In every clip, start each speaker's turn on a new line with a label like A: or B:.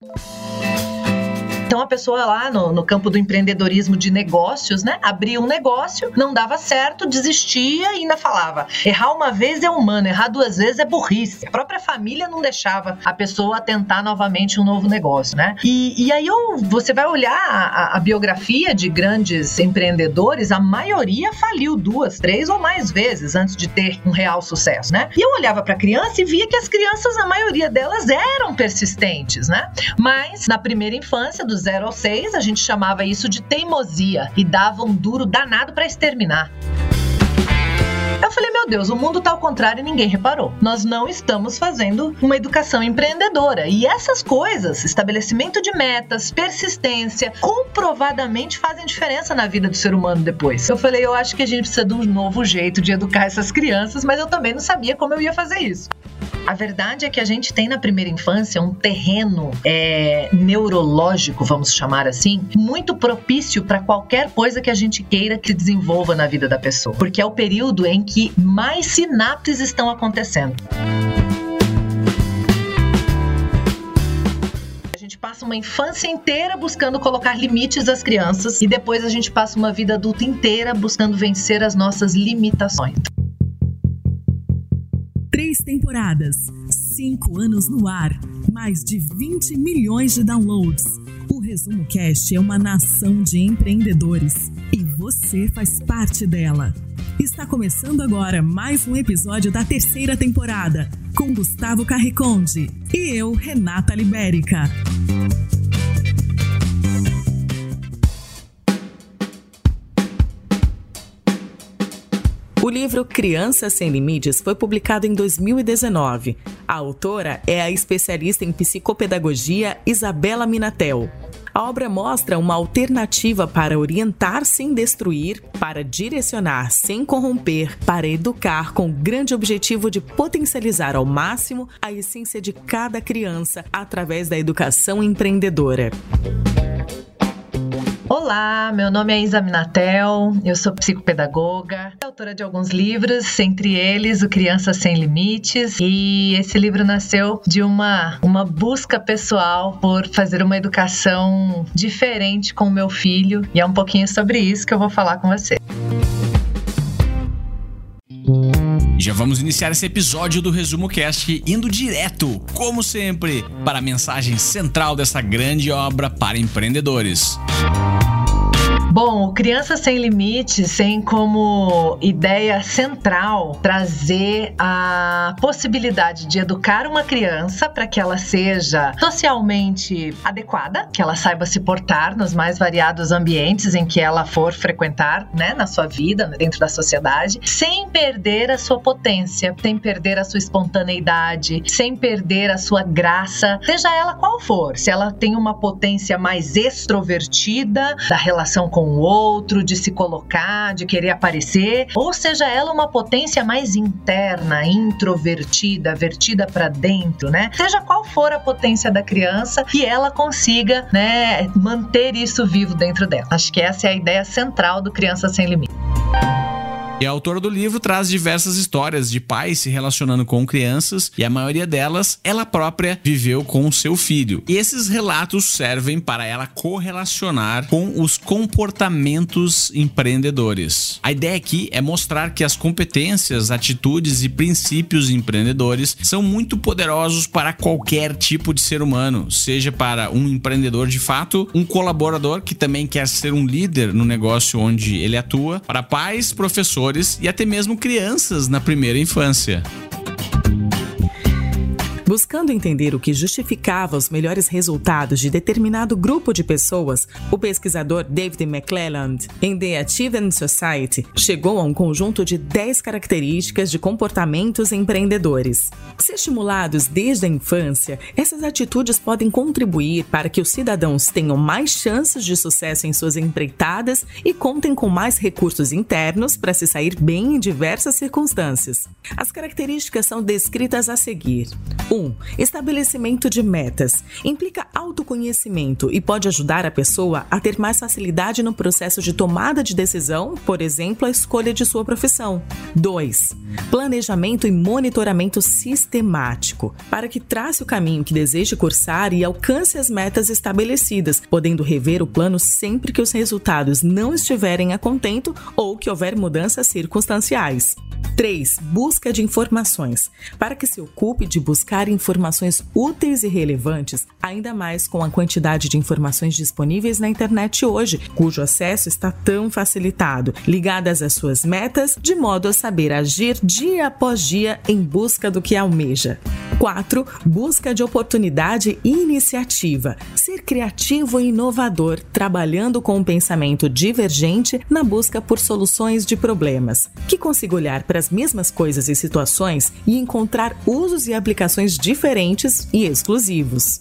A: Thank you. Então a pessoa lá no, no campo do empreendedorismo de negócios, né? Abria um negócio, não dava certo, desistia e ainda falava: errar uma vez é humano, errar duas vezes é burrice. A própria família não deixava a pessoa tentar novamente um novo negócio, né? E, e aí eu, você vai olhar a, a biografia de grandes empreendedores, a maioria faliu duas, três ou mais vezes antes de ter um real sucesso, né? E eu olhava para a criança e via que as crianças, a maioria delas eram persistentes, né? Mas na primeira infância, dos 0 ao 6, a gente chamava isso de teimosia e dava um duro danado para exterminar. Eu falei, meu Deus, o mundo tá ao contrário e ninguém reparou. Nós não estamos fazendo uma educação empreendedora. E essas coisas, estabelecimento de metas, persistência, comprovadamente fazem diferença na vida do ser humano depois. Eu falei, eu acho que a gente precisa de um novo jeito de educar essas crianças, mas eu também não sabia como eu ia fazer isso. A verdade é que a gente tem na primeira infância um terreno é, neurológico, vamos chamar assim, muito propício para qualquer coisa que a gente queira que desenvolva na vida da pessoa, porque é o período em que mais sinapses estão acontecendo. A gente passa uma infância inteira buscando colocar limites às crianças e depois a gente passa uma vida adulta inteira buscando vencer as nossas limitações.
B: Três temporadas, cinco anos no ar, mais de 20 milhões de downloads. O Resumo Cast é uma nação de empreendedores e você faz parte dela. Está começando agora mais um episódio da terceira temporada com Gustavo Carriconde e eu, Renata Libérica. O livro Crianças Sem Limites foi publicado em 2019. A autora é a especialista em psicopedagogia Isabela Minatel. A obra mostra uma alternativa para orientar sem destruir, para direcionar sem corromper, para educar com o grande objetivo de potencializar ao máximo a essência de cada criança através da educação empreendedora.
A: Olá, meu nome é Isa Minatel, eu sou psicopedagoga, autora de alguns livros, entre eles o Criança Sem Limites, e esse livro nasceu de uma, uma busca pessoal por fazer uma educação diferente com o meu filho, e é um pouquinho sobre isso que eu vou falar com você.
C: E já vamos iniciar esse episódio do Resumo Cast indo direto, como sempre, para a mensagem central dessa grande obra para empreendedores.
A: Bom, Criança Sem Limites tem como ideia central trazer a possibilidade de educar uma criança para que ela seja socialmente adequada, que ela saiba se portar nos mais variados ambientes em que ela for frequentar, né, na sua vida, dentro da sociedade, sem perder a sua potência, sem perder a sua espontaneidade, sem perder a sua graça, seja ela qual for. Se ela tem uma potência mais extrovertida da relação com o outro, de se colocar, de querer aparecer, ou seja ela uma potência mais interna, introvertida, vertida para dentro, né? Seja qual for a potência da criança, que ela consiga, né, manter isso vivo dentro dela. Acho que essa é a ideia central do Criança Sem Limite.
C: E a autora do livro traz diversas histórias de pais se relacionando com crianças e a maioria delas ela própria viveu com seu filho. E esses relatos servem para ela correlacionar com os comportamentos empreendedores. A ideia aqui é mostrar que as competências, atitudes e princípios empreendedores são muito poderosos para qualquer tipo de ser humano, seja para um empreendedor de fato, um colaborador que também quer ser um líder no negócio onde ele atua, para pais, professores e até mesmo crianças na primeira infância.
B: Buscando entender o que justificava os melhores resultados de determinado grupo de pessoas, o pesquisador David McClelland, em The Achievement Society, chegou a um conjunto de 10 características de comportamentos empreendedores. Se estimulados desde a infância, essas atitudes podem contribuir para que os cidadãos tenham mais chances de sucesso em suas empreitadas e contem com mais recursos internos para se sair bem em diversas circunstâncias. As características são descritas a seguir. 1. Um, estabelecimento de metas. Implica autoconhecimento e pode ajudar a pessoa a ter mais facilidade no processo de tomada de decisão, por exemplo, a escolha de sua profissão. 2. Planejamento e monitoramento sistemático, para que trace o caminho que deseje cursar e alcance as metas estabelecidas, podendo rever o plano sempre que os resultados não estiverem a contento ou que houver mudanças circunstanciais. 3. Busca de informações. Para que se ocupe de buscar informações úteis e relevantes, ainda mais com a quantidade de informações disponíveis na internet hoje, cujo acesso está tão facilitado, ligadas às suas metas, de modo a saber agir dia após dia em busca do que almeja. 4. Busca de oportunidade e iniciativa. Ser criativo e inovador, trabalhando com um pensamento divergente na busca por soluções de problemas, que consiga olhar para as mesmas coisas e situações e encontrar usos e aplicações diferentes e exclusivos.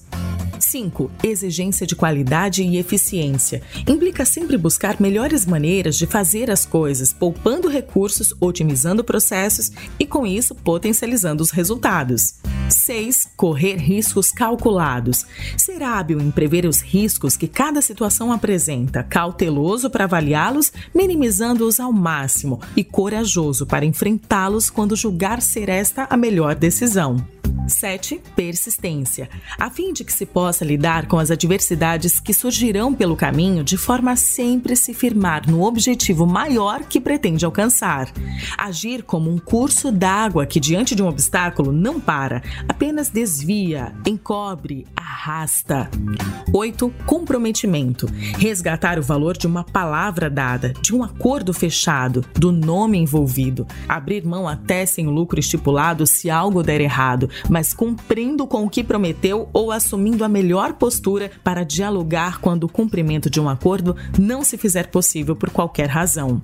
B: 5. Exigência de qualidade e eficiência. Implica sempre buscar melhores maneiras de fazer as coisas, poupando recursos, otimizando processos e, com isso, potencializando os resultados. 6. Correr riscos calculados. Ser hábil em prever os riscos que cada situação apresenta, cauteloso para avaliá-los, minimizando-os ao máximo e corajoso para enfrentá-los quando julgar ser esta a melhor decisão. 7. Persistência. A fim de que se possa lidar com as adversidades que surgirão pelo caminho de forma a sempre se firmar no objetivo maior que pretende alcançar. Agir como um curso d'água que, diante de um obstáculo, não para, apenas desvia, encobre, arrasta. 8. Comprometimento. Resgatar o valor de uma palavra dada, de um acordo fechado, do nome envolvido. Abrir mão até sem lucro estipulado se algo der errado, mas cumprindo com o que prometeu ou assumindo a melhor postura para dialogar quando o cumprimento de um acordo não se fizer possível por qualquer razão.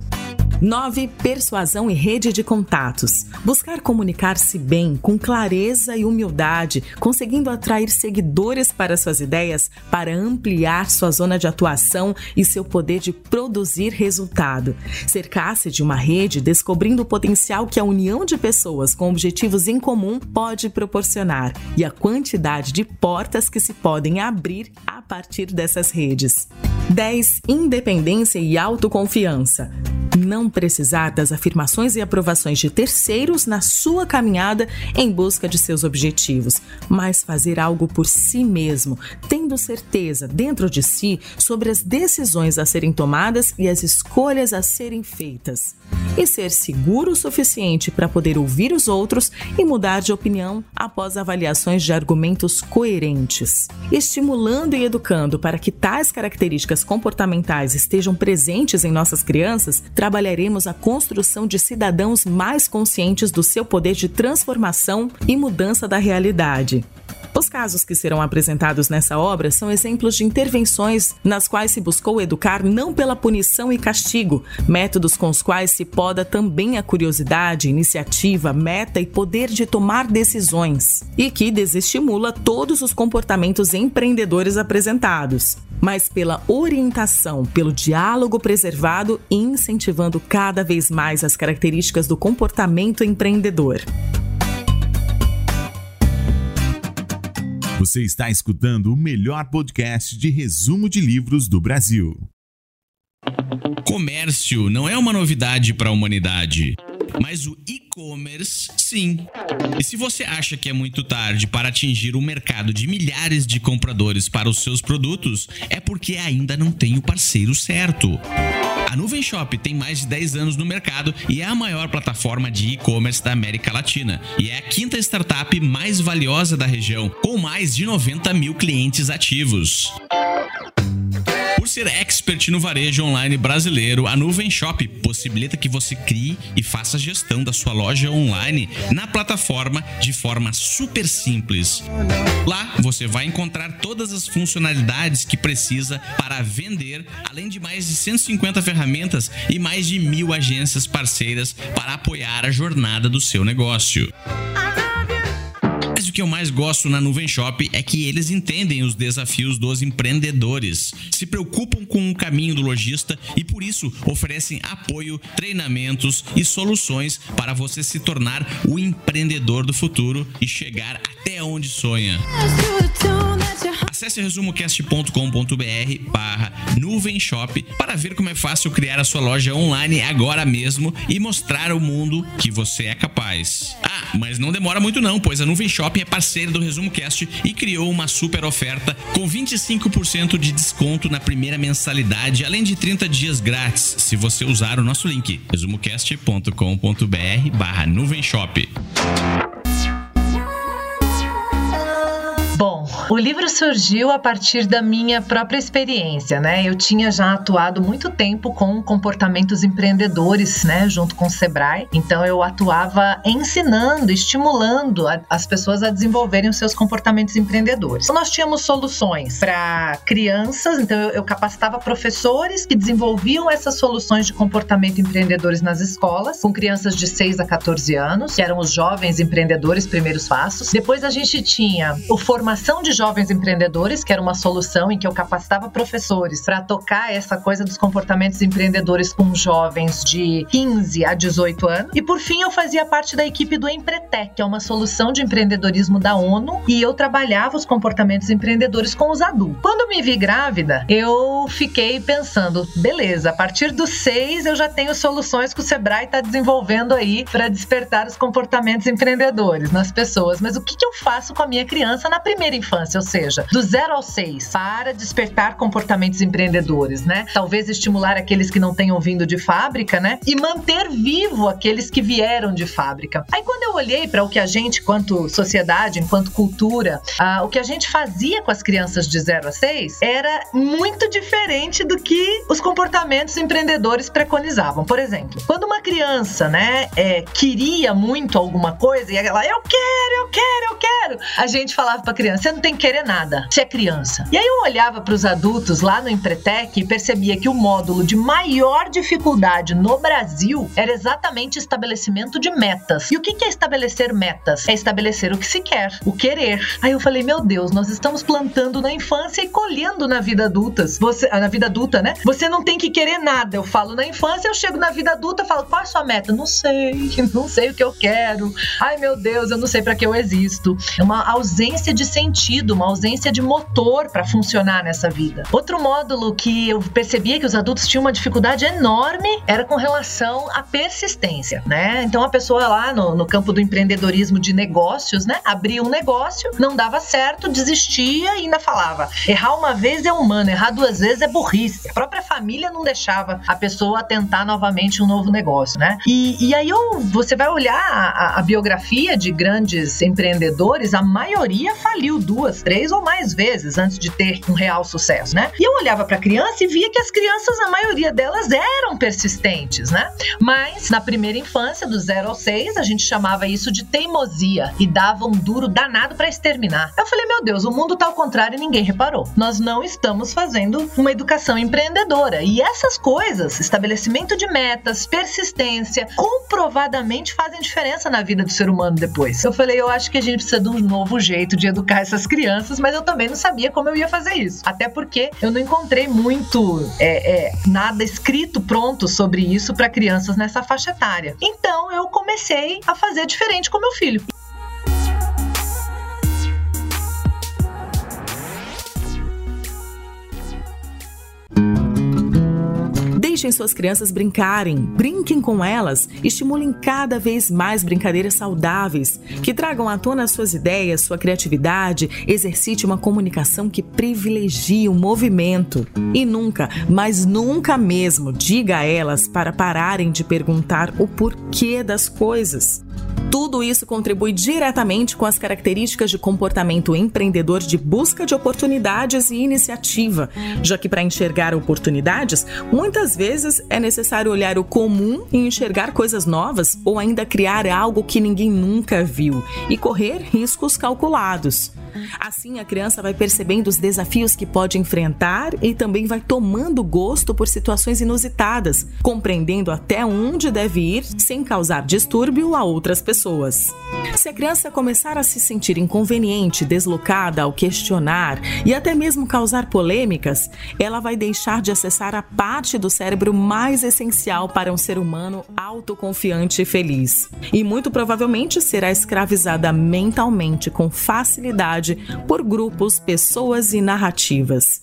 B: 9. Persuasão e rede de contatos. Buscar comunicar-se bem, com clareza e humildade, conseguindo atrair seguidores para suas ideias, para ampliar sua zona de atuação e seu poder de produzir resultado. Cercar-se de uma rede, descobrindo o potencial que a união de pessoas com objetivos em comum pode proporcionar e a quantidade de portas que se podem abrir a partir dessas redes. 10. Independência e autoconfiança não precisar das afirmações e aprovações de terceiros na sua caminhada em busca de seus objetivos, mas fazer algo por si mesmo, tendo certeza dentro de si sobre as decisões a serem tomadas e as escolhas a serem feitas. E ser seguro o suficiente para poder ouvir os outros e mudar de opinião após avaliações de argumentos coerentes. Estimulando e educando para que tais características comportamentais estejam presentes em nossas crianças, trabalharemos a construção de cidadãos mais conscientes do seu poder de transformação e mudança da realidade. Os casos que serão apresentados nessa obra são exemplos de intervenções nas quais se buscou educar não pela punição e castigo, métodos com os quais se poda também a curiosidade, iniciativa, meta e poder de tomar decisões, e que desestimula todos os comportamentos empreendedores apresentados mas pela orientação, pelo diálogo preservado e incentivando cada vez mais as características do comportamento empreendedor.
D: Você está escutando o melhor podcast de resumo de livros do Brasil.
C: Comércio não é uma novidade para a humanidade. Mas o e-commerce, sim. E se você acha que é muito tarde para atingir um mercado de milhares de compradores para os seus produtos, é porque ainda não tem o parceiro certo. A Nuvem Shop tem mais de 10 anos no mercado e é a maior plataforma de e-commerce da América Latina. E é a quinta startup mais valiosa da região, com mais de 90 mil clientes ativos. Ser expert no varejo online brasileiro, a Nuvem Shop possibilita que você crie e faça a gestão da sua loja online na plataforma de forma super simples. Lá você vai encontrar todas as funcionalidades que precisa para vender, além de mais de 150 ferramentas e mais de mil agências parceiras para apoiar a jornada do seu negócio que eu mais gosto na Nuvem Shop é que eles entendem os desafios dos empreendedores, se preocupam com o caminho do lojista e por isso oferecem apoio, treinamentos e soluções para você se tornar o empreendedor do futuro e chegar até onde sonha. Acesse resumocast.com.br barra nuvem shop para ver como é fácil criar a sua loja online agora mesmo e mostrar ao mundo que você é capaz. Ah, mas não demora muito não, pois a Nuvem é parceira do Resumo Cast e criou uma super oferta com 25% de desconto na primeira mensalidade, além de 30 dias grátis, se você usar o nosso link resumocast.com.br barra nuvem shop.
A: O livro surgiu a partir da minha própria experiência, né? Eu tinha já atuado muito tempo com comportamentos empreendedores, né, junto com o Sebrae. Então eu atuava ensinando, estimulando a, as pessoas a desenvolverem os seus comportamentos empreendedores. Então, nós tínhamos soluções para crianças, então eu, eu capacitava professores que desenvolviam essas soluções de comportamento empreendedores nas escolas, com crianças de 6 a 14 anos, que eram os jovens empreendedores primeiros passos. Depois a gente tinha o formação de jovens empreendedores, que era uma solução em que eu capacitava professores para tocar essa coisa dos comportamentos empreendedores com jovens de 15 a 18 anos. E por fim, eu fazia parte da equipe do Empretec, que é uma solução de empreendedorismo da ONU, e eu trabalhava os comportamentos empreendedores com os adultos. Quando me vi grávida, eu fiquei pensando, beleza, a partir dos seis eu já tenho soluções que o Sebrae está desenvolvendo aí para despertar os comportamentos empreendedores nas pessoas. Mas o que, que eu faço com a minha criança na primeira infância? Infância, ou seja, do zero ao seis, para despertar comportamentos empreendedores, né? Talvez estimular aqueles que não tenham vindo de fábrica, né? E manter vivo aqueles que vieram de fábrica. Aí quando eu olhei para o que a gente, enquanto sociedade, enquanto cultura, uh, o que a gente fazia com as crianças de 0 a 6 era muito diferente do que os comportamentos empreendedores preconizavam. Por exemplo, quando uma criança, né, é, queria muito alguma coisa e ela, eu quero, eu quero, eu quero, a gente falava para a criança, você não tem que querer nada. Você é criança. E aí eu olhava para os adultos lá no Empretec e percebia que o módulo de maior dificuldade no Brasil era exatamente estabelecimento de metas. E o que é estabelecer metas? É estabelecer o que se quer, o querer. Aí eu falei, meu Deus, nós estamos plantando na infância e colhendo na vida adulta. Você, na vida adulta, né? Você não tem que querer nada. Eu falo na infância, eu chego na vida adulta falo, qual é a sua meta? Não sei, não sei o que eu quero. Ai, meu Deus, eu não sei para que eu existo. É uma ausência de sentido sentido, uma ausência de motor para funcionar nessa vida. Outro módulo que eu percebia que os adultos tinham uma dificuldade enorme era com relação à persistência, né? Então a pessoa lá no, no campo do empreendedorismo de negócios, né, abria um negócio, não dava certo, desistia e ainda falava: errar uma vez é humano, errar duas vezes é burrice. A própria família não deixava a pessoa tentar novamente um novo negócio, né? E, e aí eu, você vai olhar a, a biografia de grandes empreendedores, a maioria faliu duas duas, três ou mais vezes antes de ter um real sucesso, né? E eu olhava para a criança e via que as crianças, a maioria delas eram persistentes, né? Mas na primeira infância, do zero ao seis, a gente chamava isso de teimosia e dava um duro danado para exterminar. Eu falei, meu Deus, o mundo tá ao contrário e ninguém reparou. Nós não estamos fazendo uma educação empreendedora. E essas coisas, estabelecimento de metas, persistência, comprovadamente fazem diferença na vida do ser humano depois. Eu falei, eu acho que a gente precisa de um novo jeito de educar essas crianças, mas eu também não sabia como eu ia fazer isso. Até porque eu não encontrei muito é, é, nada escrito pronto sobre isso para crianças nessa faixa etária. Então eu comecei a fazer diferente com meu filho.
B: Deixem suas crianças brincarem, brinquem com elas, estimulem cada vez mais brincadeiras saudáveis, que tragam à tona suas ideias, sua criatividade, exercite uma comunicação que privilegie o movimento. E nunca, mas nunca mesmo, diga a elas para pararem de perguntar o porquê das coisas. Tudo isso contribui diretamente com as características de comportamento empreendedor de busca de oportunidades e iniciativa, já que para enxergar oportunidades, muitas vezes é necessário olhar o comum e enxergar coisas novas ou ainda criar algo que ninguém nunca viu e correr riscos calculados. Assim, a criança vai percebendo os desafios que pode enfrentar e também vai tomando gosto por situações inusitadas, compreendendo até onde deve ir sem causar distúrbio a outras pessoas. Se a criança começar a se sentir inconveniente, deslocada ao questionar e até mesmo causar polêmicas, ela vai deixar de acessar a parte do cérebro mais essencial para um ser humano autoconfiante e feliz. E muito provavelmente será escravizada mentalmente com facilidade por grupos, pessoas e narrativas.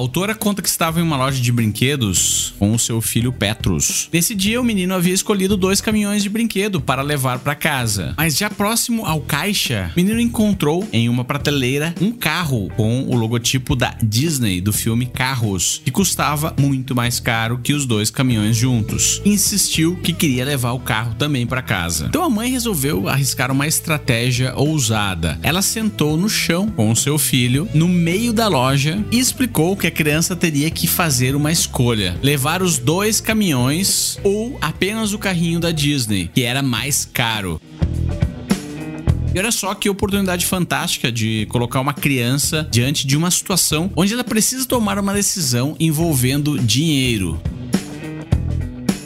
C: Autora conta que estava em uma loja de brinquedos com o seu filho Petrus. Nesse dia, o menino havia escolhido dois caminhões de brinquedo para levar para casa. Mas já próximo ao caixa, o menino encontrou em uma prateleira um carro com o logotipo da Disney do filme Carros, que custava muito mais caro que os dois caminhões juntos. Insistiu que queria levar o carro também para casa. Então a mãe resolveu arriscar uma estratégia ousada. Ela sentou no chão com o seu filho no meio da loja e explicou que a criança teria que fazer uma escolha: levar os dois caminhões ou apenas o carrinho da Disney, que era mais caro. E olha só que oportunidade fantástica de colocar uma criança diante de uma situação onde ela precisa tomar uma decisão envolvendo dinheiro.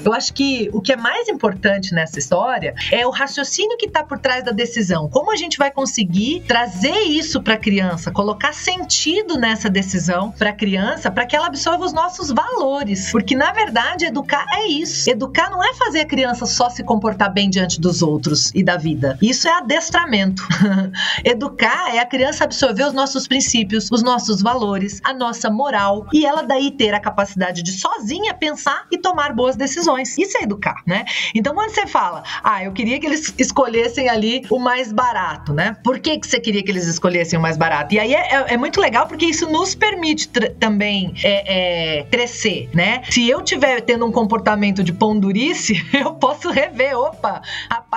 A: Eu acho que o que é mais importante nessa história é o raciocínio que está por trás da decisão. Como a gente vai conseguir trazer isso para a criança, colocar sentido nessa decisão para a criança, para que ela absorva os nossos valores. Porque na verdade, educar é isso. Educar não é fazer a criança só se comportar bem diante dos outros e da vida. Isso é adestramento. educar é a criança absorver os nossos princípios, os nossos valores, a nossa moral e ela daí ter a capacidade de sozinha pensar e tomar boas decisões. Isso é educar, né? Então, quando você fala, ah, eu queria que eles escolhessem ali o mais barato, né? Por que, que você queria que eles escolhessem o mais barato? E aí é, é, é muito legal porque isso nos permite também é, é, crescer, né? Se eu tiver tendo um comportamento de pão durice, eu posso rever. Opa,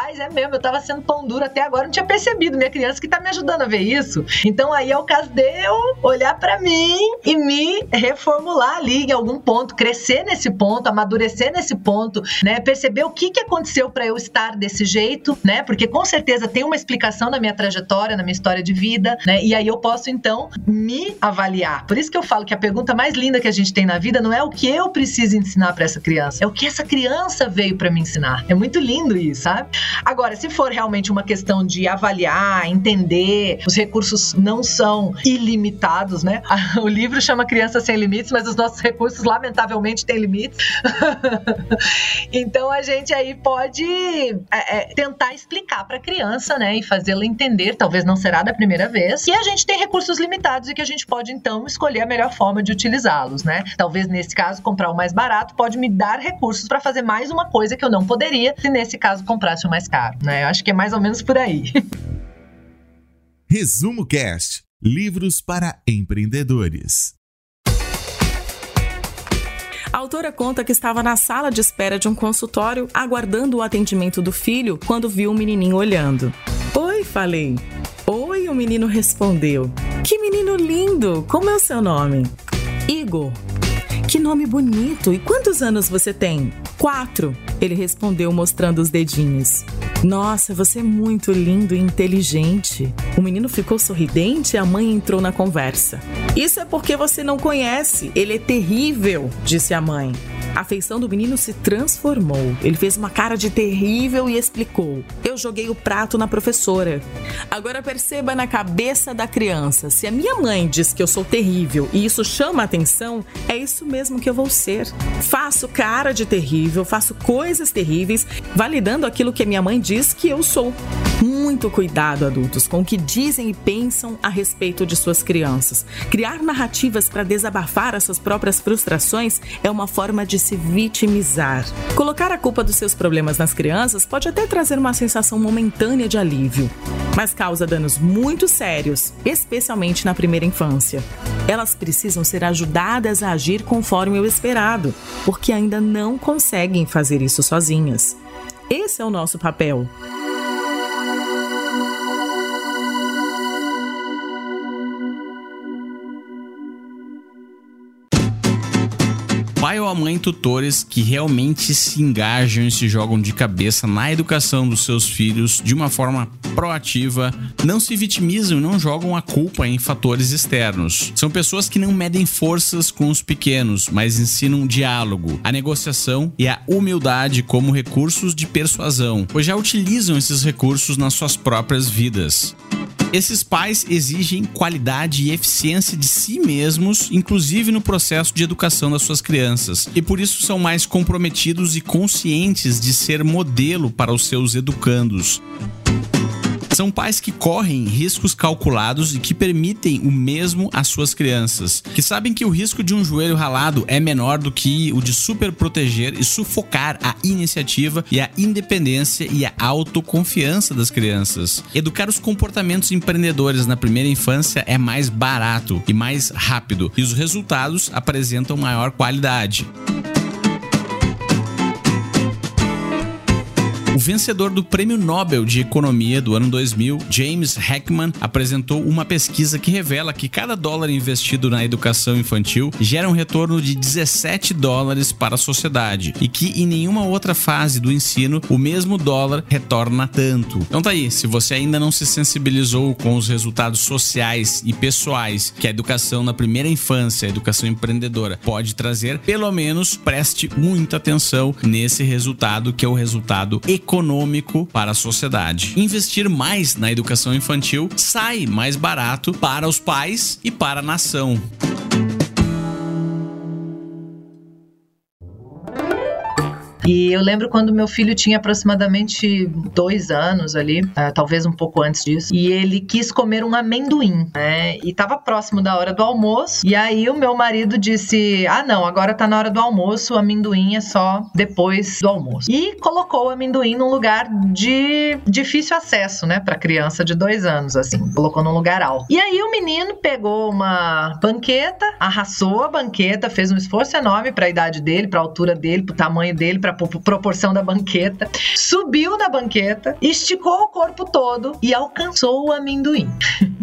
A: rapaz, é mesmo, eu tava sendo pão duro até agora, não tinha percebido. Minha criança que tá me ajudando a ver isso. Então aí é o caso de eu olhar para mim e me reformular ali em algum ponto, crescer nesse ponto, amadurecer nesse ponto né? Perceber o que, que aconteceu para eu estar desse jeito, né? Porque com certeza tem uma explicação na minha trajetória, na minha história de vida, né? E aí eu posso então me avaliar. Por isso que eu falo que a pergunta mais linda que a gente tem na vida não é o que eu preciso ensinar para essa criança, é o que essa criança veio para me ensinar. É muito lindo isso, sabe? Agora, se for realmente uma questão de avaliar, entender, os recursos não são ilimitados, né? O livro chama Criança Sem Limites, mas os nossos recursos, lamentavelmente, têm limites. então a gente aí pode é, é, tentar explicar para a criança, né, e fazê-la entender, talvez não será da primeira vez, que a gente tem recursos limitados e que a gente pode então escolher a melhor forma de utilizá-los, né? Talvez nesse caso comprar o mais barato pode me dar recursos para fazer mais uma coisa que eu não poderia se nesse caso comprasse o mais caro, né? Eu acho que é mais ou menos por aí.
D: Resumo Cast: Livros para empreendedores.
B: A autora conta que estava na sala de espera de um consultório aguardando o atendimento do filho quando viu o menininho olhando. Oi, falei. Oi, o menino respondeu. Que menino lindo! Como é o seu nome? Igor. Que nome bonito! E quantos anos você tem? Quatro, ele respondeu mostrando os dedinhos. Nossa, você é muito lindo e inteligente. O menino ficou sorridente e a mãe entrou na conversa. Isso é porque você não conhece. Ele é terrível, disse a mãe. A feição do menino se transformou. Ele fez uma cara de terrível e explicou: Eu joguei o prato na professora. Agora perceba na cabeça da criança: se a minha mãe diz que eu sou terrível e isso chama atenção, é isso mesmo que eu vou ser. Faço cara de terrível, faço coisas terríveis, validando aquilo que a minha mãe diz que eu sou. Muito cuidado, adultos, com o que dizem e pensam a respeito de suas crianças. Criar narrativas para desabafar as suas próprias frustrações é uma forma de se vitimizar. Colocar a culpa dos seus problemas nas crianças pode até trazer uma sensação momentânea de alívio, mas causa danos muito sérios, especialmente na primeira infância. Elas precisam ser ajudadas a agir conforme o esperado, porque ainda não conseguem fazer isso sozinhas. Esse é o nosso papel.
C: Pai ou a mãe tutores que realmente se engajam e se jogam de cabeça na educação dos seus filhos de uma forma proativa, não se vitimizam e não jogam a culpa em fatores externos. São pessoas que não medem forças com os pequenos, mas ensinam diálogo, a negociação e a humildade como recursos de persuasão, pois já utilizam esses recursos nas suas próprias vidas. Esses pais exigem qualidade e eficiência de si mesmos, inclusive no processo de educação das suas crianças, e por isso são mais comprometidos e conscientes de ser modelo para os seus educandos. São pais que correm riscos calculados e que permitem o mesmo às suas crianças, que sabem que o risco de um joelho ralado é menor do que o de super proteger e sufocar a iniciativa e a independência e a autoconfiança das crianças. Educar os comportamentos empreendedores na primeira infância é mais barato e mais rápido, e os resultados apresentam maior qualidade. O vencedor do Prêmio Nobel de Economia do ano 2000, James Heckman, apresentou uma pesquisa que revela que cada dólar investido na educação infantil gera um retorno de 17 dólares para a sociedade e que em nenhuma outra fase do ensino o mesmo dólar retorna tanto. Então tá aí, se você ainda não se sensibilizou com os resultados sociais e pessoais que a educação na primeira infância, a educação empreendedora, pode trazer, pelo menos preste muita atenção nesse resultado que é o resultado econômico econômico para a sociedade. Investir mais na educação infantil sai mais barato para os pais e para a nação.
A: E eu lembro quando meu filho tinha aproximadamente dois anos ali, uh, talvez um pouco antes disso, e ele quis comer um amendoim, né? E tava próximo da hora do almoço. E aí o meu marido disse: Ah, não, agora tá na hora do almoço, o amendoim é só depois do almoço. E colocou o amendoim num lugar de difícil acesso, né, pra criança de dois anos, assim. Colocou num lugar alto. E aí o menino pegou uma banqueta, arrasou a banqueta, fez um esforço enorme para a idade dele, para a altura dele, pro tamanho dele, para proporção da banqueta, subiu na banqueta, esticou o corpo todo e alcançou o amendoim.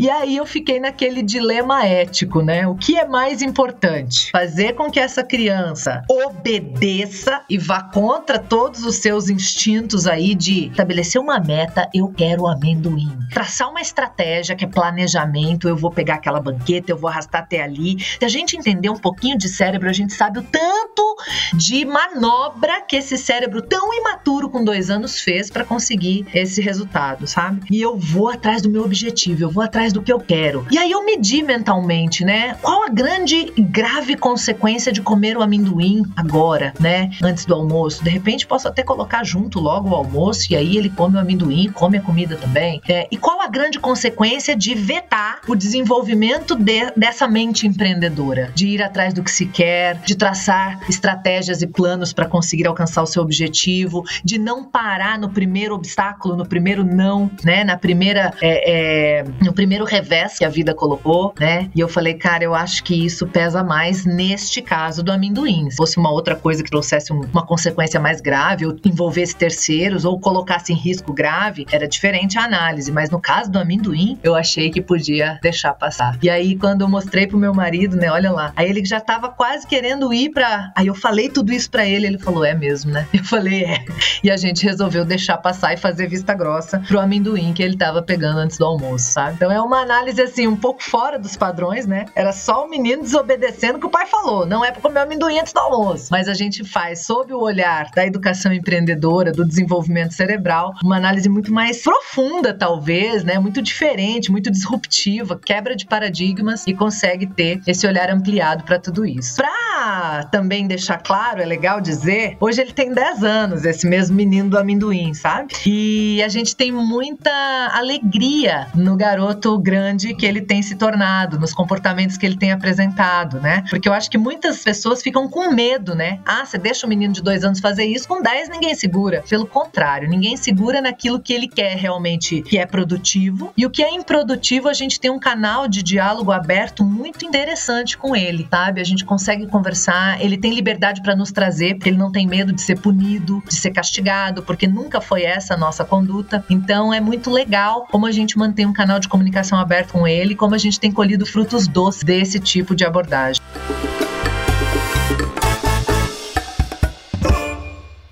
A: E aí eu fiquei naquele dilema ético, né? O que é mais importante? Fazer com que essa criança obedeça e vá contra todos os seus instintos aí de estabelecer uma meta, eu quero amendoim. Traçar uma estratégia que é planejamento, eu vou pegar aquela banqueta, eu vou arrastar até ali. Se a gente entender um pouquinho de cérebro, a gente sabe o tanto de manobra que esse cérebro tão imaturo com dois anos fez para conseguir esse resultado, sabe? E eu vou atrás do meu objetivo, eu vou atrás do que eu quero. E aí eu medi mentalmente, né? Qual a grande e grave consequência de comer o amendoim agora, né? Antes do almoço. De repente posso até colocar junto logo o almoço e aí ele come o amendoim, come a comida também. É, e qual a grande consequência de vetar o desenvolvimento de, dessa mente empreendedora? De ir atrás do que se quer, de traçar estratégias e planos para conseguir alcançar o seu objetivo, de não parar no primeiro obstáculo, no primeiro não, né? Na primeira, é, é, no primeiro revés que a vida colocou, né? E eu falei, cara, eu acho que isso pesa mais neste caso do amendoim. Se fosse uma outra coisa que trouxesse uma consequência mais grave, ou envolvesse terceiros, ou colocasse em risco grave, era diferente a análise. Mas no caso do amendoim, eu achei que podia deixar passar. E aí, quando eu mostrei pro meu marido, né? Olha lá. Aí ele já tava quase querendo ir pra. Aí eu falei tudo isso pra ele, ele falou, é mesmo, né? Eu falei, é. E a gente resolveu deixar passar e fazer vista grossa pro amendoim que ele tava pegando antes do almoço, sabe? Então é uma análise assim, um pouco fora dos padrões, né? Era só o menino desobedecendo o que o pai falou. Não é pra comer amendoim antes do almoço. Mas a gente faz, sob o olhar da educação empreendedora, do desenvolvimento cerebral, uma análise muito mais profunda, talvez, né? Muito diferente, muito disruptiva, quebra de paradigmas e consegue ter esse olhar ampliado para tudo isso. Pra também deixar claro, é legal dizer, hoje ele tem 10 anos, esse mesmo menino do amendoim, sabe? E a gente tem muita alegria no garoto grande que ele tem se tornado, nos comportamentos que ele tem apresentado, né? Porque eu acho que muitas pessoas ficam com medo, né? Ah, você deixa o menino de dois anos fazer isso, com 10 ninguém segura. Pelo contrário, ninguém segura naquilo que ele quer realmente, que é produtivo. E o que é improdutivo, a gente tem um canal de diálogo aberto muito interessante com ele, sabe? A gente consegue conversar, ele tem liberdade para nos trazer, porque ele não tem medo de ser punido, de ser castigado, porque nunca foi essa a nossa conduta. Então é muito legal como a gente mantém um canal de comunicação aberto com ele, como a gente tem colhido frutos doces desse tipo de abordagem.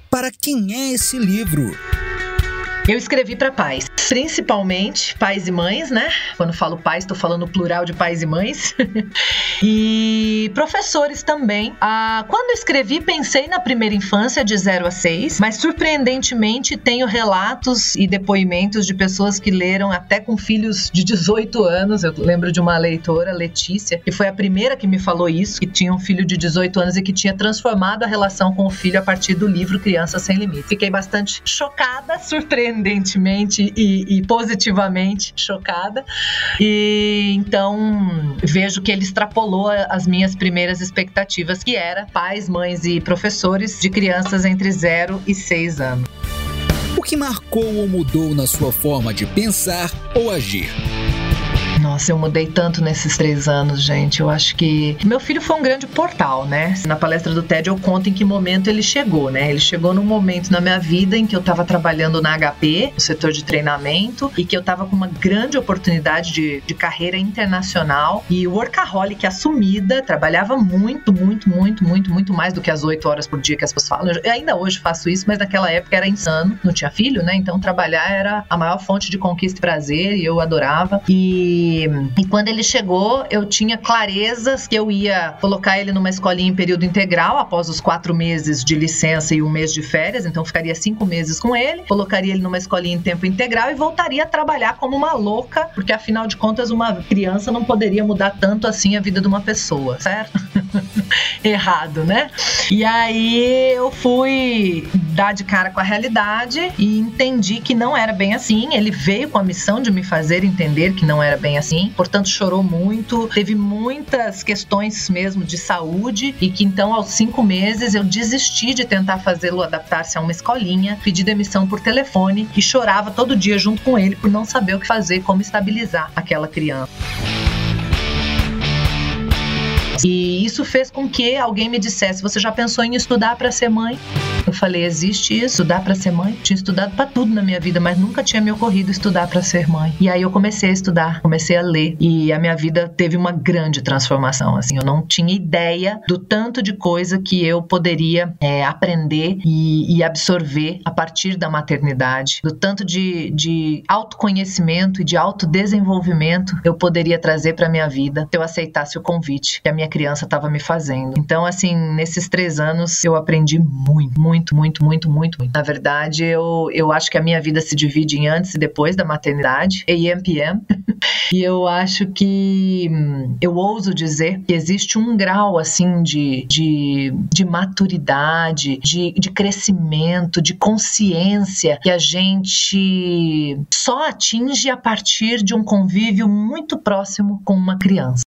E: Para quem é esse livro?
A: Eu escrevi para pais principalmente pais e mães, né? Quando falo pais, estou falando plural de pais e mães. e professores também. Ah, quando escrevi, pensei na primeira infância de 0 a 6, mas surpreendentemente tenho relatos e depoimentos de pessoas que leram até com filhos de 18 anos. Eu lembro de uma leitora, Letícia, que foi a primeira que me falou isso, que tinha um filho de 18 anos e que tinha transformado a relação com o filho a partir do livro Criança Sem Limites. Fiquei bastante chocada, surpreendentemente e, e positivamente chocada. E então vejo que ele extrapolou as minhas primeiras expectativas, que era pais, mães e professores de crianças entre 0 e 6 anos.
E: O que marcou ou mudou na sua forma de pensar ou agir?
A: Nossa, eu mudei tanto nesses três anos, gente. Eu acho que. Meu filho foi um grande portal, né? Na palestra do TED eu conto em que momento ele chegou, né? Ele chegou num momento na minha vida em que eu tava trabalhando na HP, no setor de treinamento, e que eu tava com uma grande oportunidade de, de carreira internacional e workaholic assumida, trabalhava muito, muito, muito, muito, muito mais do que as oito horas por dia que as pessoas falam. Eu ainda hoje faço isso, mas naquela época era insano, não tinha filho, né? Então trabalhar era a maior fonte de conquista e prazer e eu adorava. E e, quando ele chegou, eu tinha clarezas que eu ia colocar ele numa escolinha em período integral após os quatro meses de licença e um mês de férias, então ficaria cinco meses com ele, colocaria ele numa escolinha em tempo integral e voltaria a trabalhar como uma louca, porque afinal de contas uma criança não poderia mudar tanto assim a vida de uma pessoa, certo? Errado, né? E aí eu fui dar de cara com a realidade e entendi que não era bem assim. Ele veio com a missão de me fazer entender que não era bem assim, portanto chorou muito, teve muitas questões mesmo de saúde e que então aos cinco meses eu desisti de tentar fazê-lo adaptar-se a uma escolinha, pedi demissão por telefone e chorava todo dia junto com ele por não saber o que fazer, como estabilizar aquela criança. E isso fez com que alguém me dissesse: Você já pensou em estudar para ser mãe? Eu falei: Existe isso, estudar para ser mãe? Tinha estudado para tudo na minha vida, mas nunca tinha me ocorrido estudar para ser mãe. E aí eu comecei a estudar, comecei a ler e a minha vida teve uma grande transformação. Assim, eu não tinha ideia do tanto de coisa que eu poderia é, aprender e, e, absorver a partir da maternidade, do tanto de, de autoconhecimento e de autodesenvolvimento eu poderia trazer para minha vida se eu aceitasse o convite que a minha criança estava me fazendo. Então, assim, nesses três anos eu aprendi muito, muito, muito, muito, muito, muito. Na verdade, eu, eu acho que a minha vida se divide em antes e depois da maternidade, AM, PM. e eu acho que eu ouso dizer que existe um grau, assim, de, de, de maturidade, de, de crescimento, de consciência que a gente só atinge a partir de um convívio muito próximo com uma criança.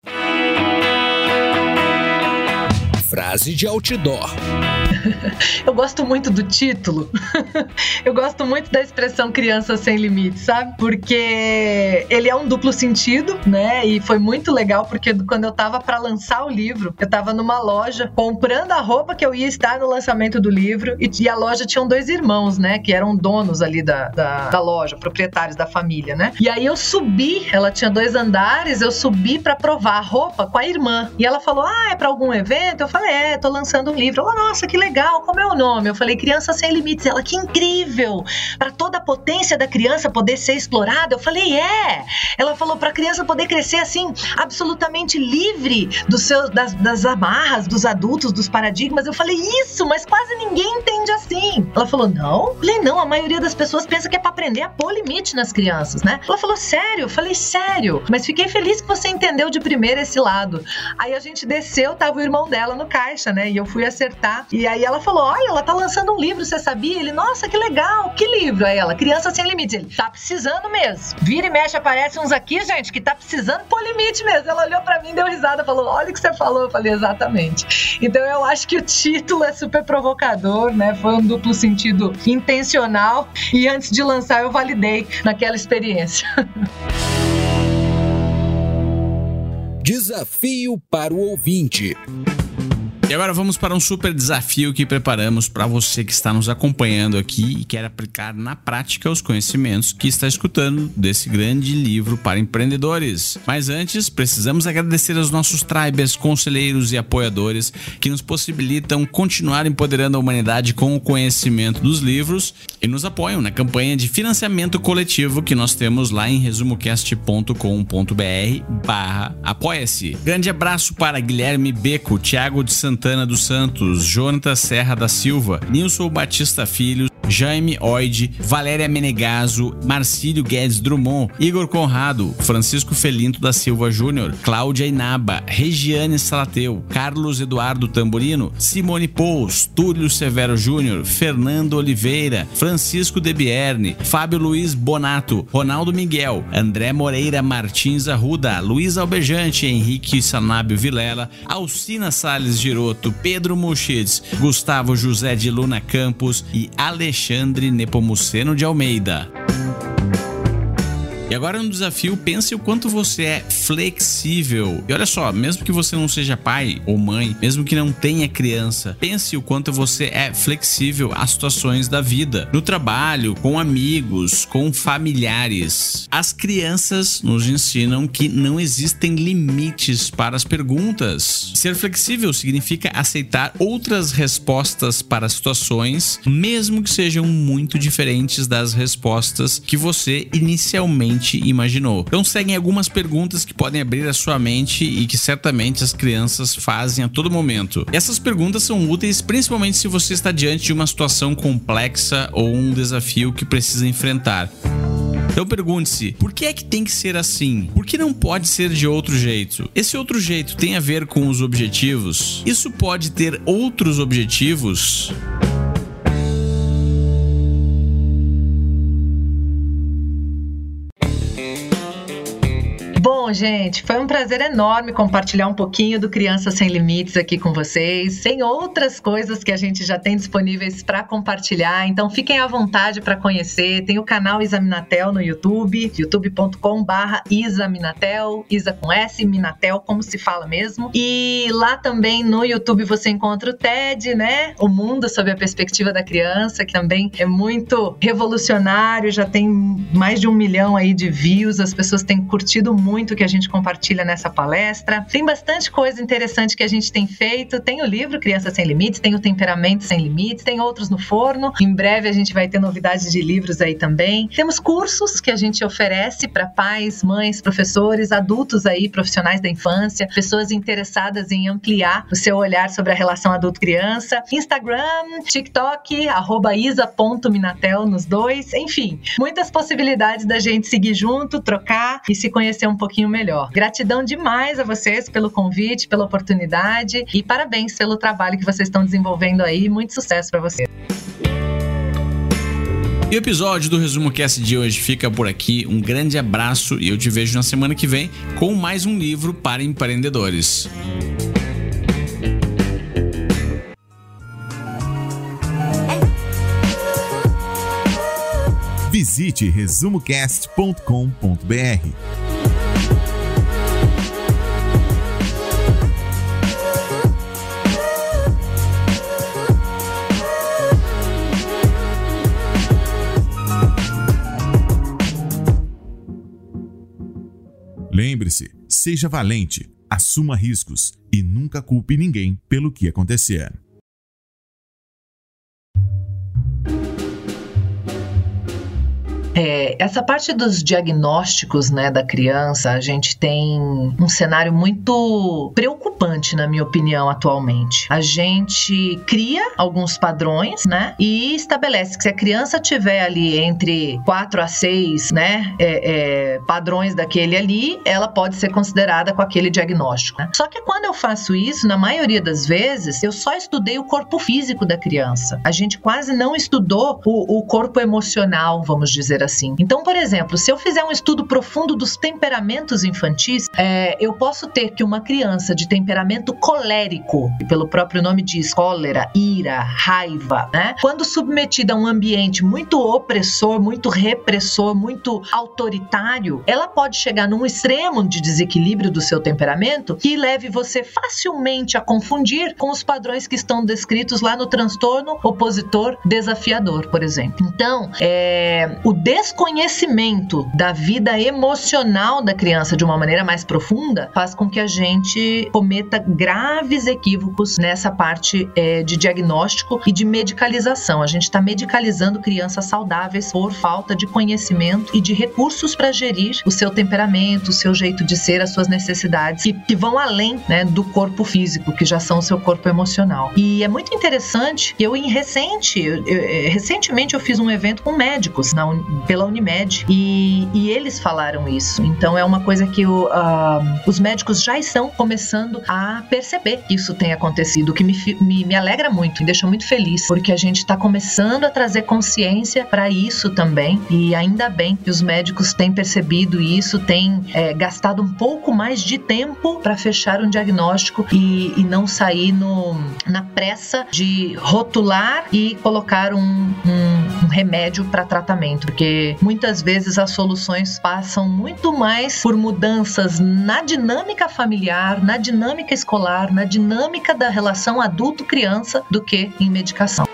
E: Frase de outdoor.
A: Eu gosto muito do título. Eu gosto muito da expressão criança sem limites, sabe? Porque ele é um duplo sentido, né? E foi muito legal porque quando eu tava para lançar o livro, eu tava numa loja comprando a roupa que eu ia estar no lançamento do livro e, a loja tinha dois irmãos, né? Que eram donos ali da, da, da loja, proprietários da família, né? E aí eu subi, ela tinha dois andares, eu subi para provar a roupa com a irmã. E ela falou: Ah, é pra algum evento? Eu falei, é, tô lançando um livro. Ela, nossa, que legal, como é o nome? Eu falei, Criança Sem Limites. Ela, que incrível! Para toda a potência da criança poder ser explorada. Eu falei, é! Ela falou, para a criança poder crescer assim, absolutamente livre dos seus, das, das amarras dos adultos, dos paradigmas. Eu falei, isso, mas quase ninguém entende assim. Ela falou, não? Eu falei, não, a maioria das pessoas pensa que é para aprender a pôr limite nas crianças, né? Ela falou, sério? Eu falei, sério. Mas fiquei feliz que você entendeu de primeira esse lado. Aí a gente desceu, tava o irmão dela no caixa, né? E eu fui acertar. E aí ela falou: Olha, ela tá lançando um livro, você sabia? Ele, nossa, que legal, que livro? Aí ela, Criança Sem Limites. Ele, tá precisando mesmo. Vira e mexe, aparece uns aqui, gente, que tá precisando pôr limite mesmo. Ela olhou para mim, deu risada, falou: Olha o que você falou. Eu falei, exatamente. Então eu acho que o título é super provocador, né? Foi um duplo sentido intencional. E antes de lançar, eu validei naquela experiência.
E: Desafio para o ouvinte.
C: E agora vamos para um super desafio que preparamos para você que está nos acompanhando aqui e quer aplicar na prática os conhecimentos que está escutando desse grande livro para empreendedores. Mas antes, precisamos agradecer aos nossos tribes, conselheiros e apoiadores que nos possibilitam continuar empoderando a humanidade com o conhecimento dos livros e nos apoiam na campanha de financiamento coletivo que nós temos lá em resumocast.com.br barra apoia-se. Grande abraço para Guilherme Beco, Thiago de Santana Santana dos Santos, Jonathan Serra da Silva, Nilson Batista Filho, Jaime Oide, Valéria Menegaso, Marcílio Guedes Drummond, Igor Conrado, Francisco Felinto da Silva Júnior, Cláudia Inaba, Regiane Salateu, Carlos Eduardo Tamborino, Simone Pous, Túlio Severo Júnior, Fernando Oliveira, Francisco Debierne, Fábio Luiz Bonato, Ronaldo Miguel, André Moreira Martins Arruda, Luiz Albejante, Henrique Sanábio Vilela, Alcina Sales Giroto, Pedro Muxitz, Gustavo José de Luna Campos e Alexandre Alexandre Nepomuceno de Almeida. E agora no desafio, pense o quanto você é flexível. E olha só, mesmo que você não seja pai ou mãe, mesmo que não tenha criança, pense o quanto você é flexível às situações da vida, no trabalho, com amigos, com familiares. As crianças nos ensinam que não existem limites para as perguntas. Ser flexível significa aceitar outras respostas para situações, mesmo que sejam muito diferentes das respostas que você inicialmente imaginou. Então seguem algumas perguntas que podem abrir a sua mente e que certamente as crianças fazem a todo momento. Essas perguntas são úteis principalmente se você está diante de uma situação complexa ou um desafio que precisa enfrentar. Então pergunte-se: por que é que tem que ser assim? Por que não pode ser de outro jeito? Esse outro jeito tem a ver com os objetivos? Isso pode ter outros objetivos?
A: Bom, gente, foi um prazer enorme compartilhar um pouquinho do Criança Sem Limites aqui com vocês, sem outras coisas que a gente já tem disponíveis para compartilhar. Então fiquem à vontade para conhecer. Tem o canal Isaminatel no YouTube, youtube.com/barra Isaminatel, Isa com S, Minatel, como se fala mesmo. E lá também no YouTube você encontra o TED, né? O Mundo sob a perspectiva da criança, que também é muito revolucionário, já tem mais de um milhão aí de views, as pessoas têm curtido muito que a gente compartilha nessa palestra. Tem bastante coisa interessante que a gente tem feito. Tem o livro Criança Sem Limites, tem o Temperamento Sem Limites, tem outros no forno. Em breve a gente vai ter novidades de livros aí também. Temos cursos que a gente oferece para pais, mães, professores, adultos aí, profissionais da infância, pessoas interessadas em ampliar o seu olhar sobre a relação adulto-criança. Instagram, TikTok, arroba isa.minatel nos dois. Enfim, muitas possibilidades da gente seguir junto, trocar e se conhecer um pouquinho pouquinho melhor. Gratidão demais a vocês pelo convite, pela oportunidade e parabéns pelo trabalho que vocês estão desenvolvendo aí. Muito sucesso para vocês.
C: E o episódio do Resumo Cast de hoje fica por aqui. Um grande abraço e eu te vejo na semana que vem com mais um livro para empreendedores.
D: Visite resumocast.com.br. Lembre-se, seja valente, assuma riscos e nunca culpe ninguém pelo que acontecer.
A: É, essa parte dos diagnósticos né, da criança, a gente tem um cenário muito preocupante, na minha opinião, atualmente. A gente cria alguns padrões né, e estabelece que se a criança tiver ali entre 4 a 6 né, é, é, padrões daquele ali, ela pode ser considerada com aquele diagnóstico. Né? Só que quando eu faço isso, na maioria das vezes, eu só estudei o corpo físico da criança. A gente quase não estudou o, o corpo emocional, vamos dizer assim. Então, por exemplo, se eu fizer um estudo profundo dos temperamentos infantis, é, eu posso ter que uma criança de temperamento colérico, e pelo próprio nome diz cólera, ira, raiva, né? Quando submetida a um ambiente muito opressor, muito repressor, muito autoritário, ela pode chegar num extremo de desequilíbrio do seu temperamento que leve você facilmente a confundir com os padrões que estão descritos lá no transtorno opositor desafiador, por exemplo. Então, é, o desconhecimento da vida emocional da criança de uma maneira mais profunda faz com que a gente cometa graves equívocos nessa parte é, de diagnóstico e de medicalização. A gente está medicalizando crianças saudáveis por falta de conhecimento e de recursos para gerir o seu temperamento, o seu jeito de ser, as suas necessidades, que, que vão além né, do corpo físico, que já são o seu corpo emocional. E é muito interessante que eu, em recente, eu, eu, é, recentemente, eu fiz um evento com médicos na, pela Unimed e, e, eles falaram isso. Então é uma coisa que o, uh, os médicos já estão começando a perceber que isso tem acontecido, o que me, me, me alegra muito, me deixa muito feliz, porque a gente está começando a trazer consciência para isso também e ainda bem que os médicos têm percebido isso, têm é, gastado um pouco mais de tempo para fechar um diagnóstico e, e não sair no, na pressa de rotular e colocar um, um, um remédio para tratamento, porque muitas vezes as soluções passam muito mais por mudanças na dinâmica familiar, na dinâmica escolar, na dinâmica da relação adulto-criança do que em medicação.